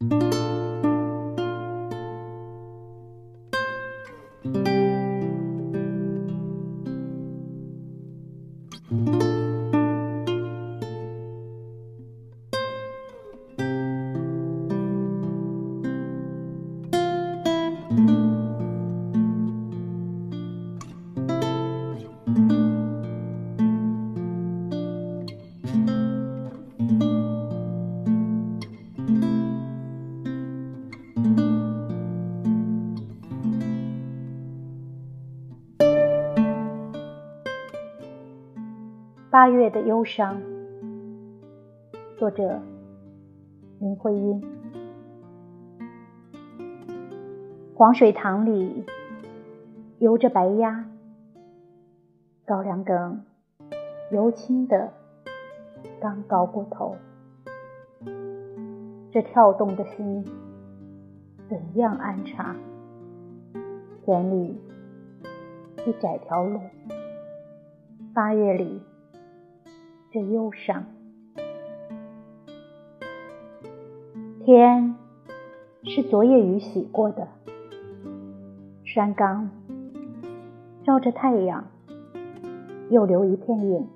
thank you. 八月的忧伤，作者林徽因。黄水塘里游着白鸭，高粱梗油青的刚高过头，这跳动的心怎样安插？田里一窄条路，八月里。这忧伤，天是昨夜雨洗过的，山岗照着太阳，又留一片影。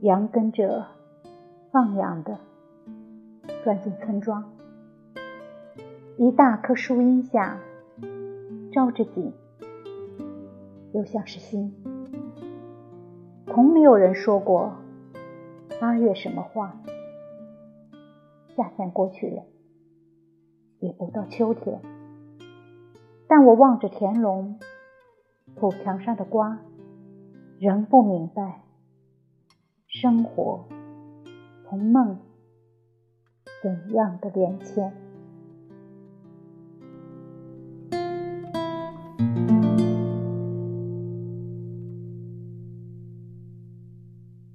羊跟着放羊的钻进村庄，一大棵树荫下照着景，又像是心。从没有人说过八月什么话。夏天过去了，也不到秋天。但我望着田垄土墙上的瓜，仍不明白生活同梦怎样的连牵。